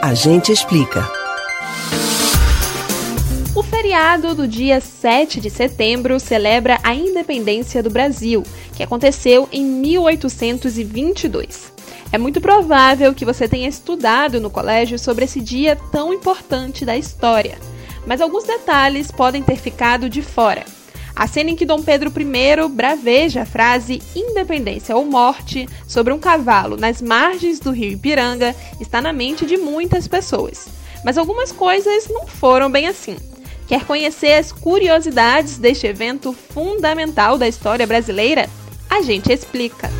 A gente explica. O feriado do dia 7 de setembro celebra a independência do Brasil, que aconteceu em 1822. É muito provável que você tenha estudado no colégio sobre esse dia tão importante da história, mas alguns detalhes podem ter ficado de fora. A cena em que Dom Pedro I braveja a frase independência ou morte sobre um cavalo nas margens do rio Ipiranga está na mente de muitas pessoas. Mas algumas coisas não foram bem assim. Quer conhecer as curiosidades deste evento fundamental da história brasileira? A gente explica.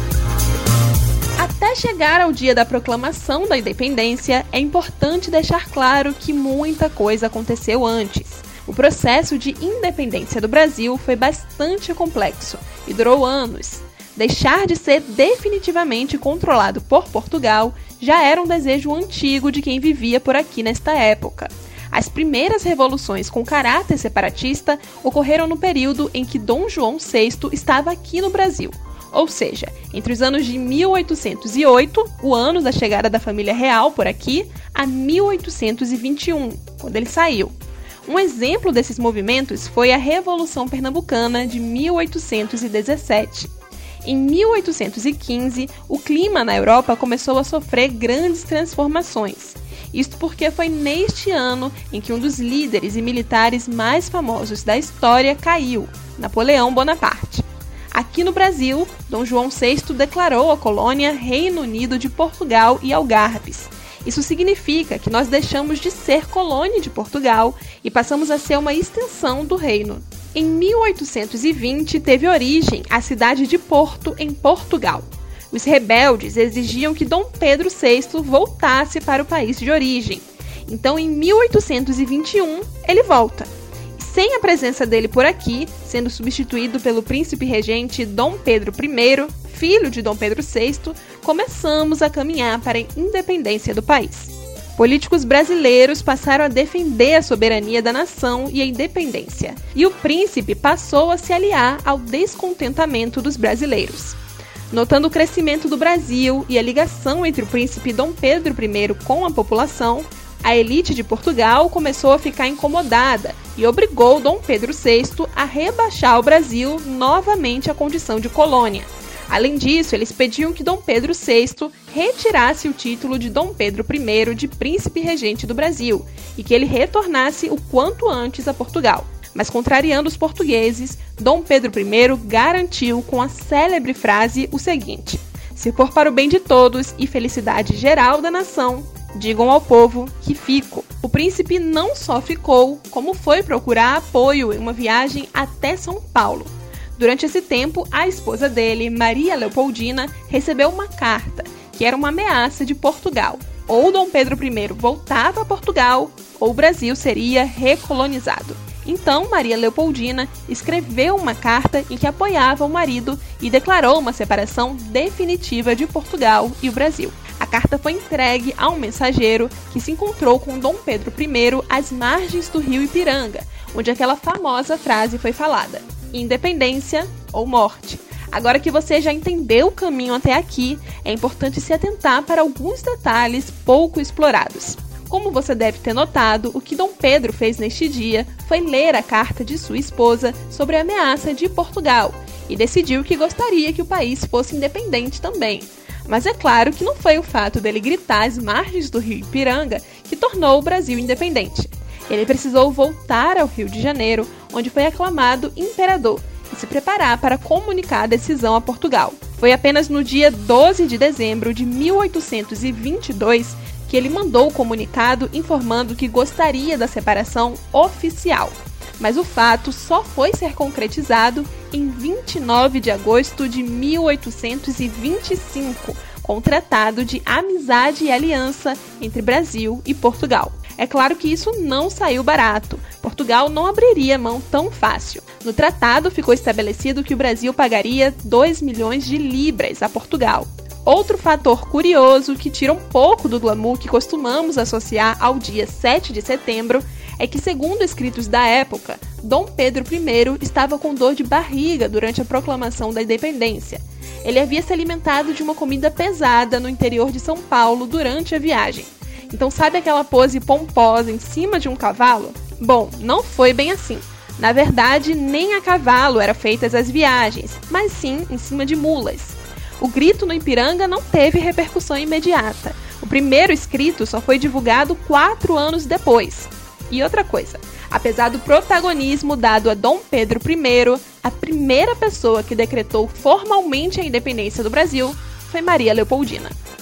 Até chegar ao dia da proclamação da independência, é importante deixar claro que muita coisa aconteceu antes. O processo de independência do Brasil foi bastante complexo e durou anos. Deixar de ser definitivamente controlado por Portugal já era um desejo antigo de quem vivia por aqui nesta época. As primeiras revoluções com caráter separatista ocorreram no período em que Dom João VI estava aqui no Brasil, ou seja, entre os anos de 1808, o ano da chegada da família real por aqui, a 1821, quando ele saiu. Um exemplo desses movimentos foi a Revolução Pernambucana de 1817. Em 1815, o clima na Europa começou a sofrer grandes transformações. Isto porque foi neste ano em que um dos líderes e militares mais famosos da história caiu, Napoleão Bonaparte. Aqui no Brasil, Dom João VI declarou a colônia Reino Unido de Portugal e Algarves, isso significa que nós deixamos de ser colônia de Portugal e passamos a ser uma extensão do reino. Em 1820 teve origem a cidade de Porto, em Portugal. Os rebeldes exigiam que Dom Pedro VI voltasse para o país de origem. Então, em 1821, ele volta. Sem a presença dele por aqui, sendo substituído pelo príncipe regente Dom Pedro I, filho de Dom Pedro VI, começamos a caminhar para a independência do país. Políticos brasileiros passaram a defender a soberania da nação e a independência, e o príncipe passou a se aliar ao descontentamento dos brasileiros. Notando o crescimento do Brasil e a ligação entre o príncipe Dom Pedro I com a população, a elite de Portugal começou a ficar incomodada e obrigou Dom Pedro VI a rebaixar o Brasil novamente à condição de colônia. Além disso, eles pediam que Dom Pedro VI retirasse o título de Dom Pedro I de príncipe regente do Brasil e que ele retornasse o quanto antes a Portugal. Mas, contrariando os portugueses, Dom Pedro I garantiu com a célebre frase o seguinte: Se for para o bem de todos e felicidade geral da nação, digam ao povo que fico. O príncipe não só ficou, como foi procurar apoio em uma viagem até São Paulo Durante esse tempo, a esposa dele, Maria Leopoldina, recebeu uma carta que era uma ameaça de Portugal. Ou Dom Pedro I voltava a Portugal, ou o Brasil seria recolonizado. Então, Maria Leopoldina escreveu uma carta em que apoiava o marido e declarou uma separação definitiva de Portugal e o Brasil. A carta foi entregue a um mensageiro que se encontrou com Dom Pedro I às margens do rio Ipiranga, onde aquela famosa frase foi falada independência ou morte. Agora que você já entendeu o caminho até aqui, é importante se atentar para alguns detalhes pouco explorados. Como você deve ter notado, o que Dom Pedro fez neste dia foi ler a carta de sua esposa sobre a ameaça de Portugal e decidiu que gostaria que o país fosse independente também. Mas é claro que não foi o fato dele gritar às margens do rio Ipiranga que tornou o Brasil independente. Ele precisou voltar ao Rio de Janeiro, onde foi aclamado imperador, e se preparar para comunicar a decisão a Portugal. Foi apenas no dia 12 de dezembro de 1822 que ele mandou o comunicado informando que gostaria da separação oficial. Mas o fato só foi ser concretizado em 29 de agosto de 1825, com o Tratado de Amizade e Aliança entre Brasil e Portugal. É claro que isso não saiu barato. Portugal não abriria mão tão fácil. No tratado ficou estabelecido que o Brasil pagaria 2 milhões de libras a Portugal. Outro fator curioso que tira um pouco do glamour que costumamos associar ao dia 7 de setembro é que, segundo escritos da época, Dom Pedro I estava com dor de barriga durante a proclamação da independência. Ele havia se alimentado de uma comida pesada no interior de São Paulo durante a viagem Então, sabe aquela pose pomposa em cima de um cavalo? Bom, não foi bem assim. Na verdade, nem a cavalo eram feitas as viagens, mas sim em cima de mulas. O grito no Ipiranga não teve repercussão imediata. O primeiro escrito só foi divulgado quatro anos depois. E outra coisa, apesar do protagonismo dado a Dom Pedro I, a primeira pessoa que decretou formalmente a independência do Brasil foi Maria Leopoldina.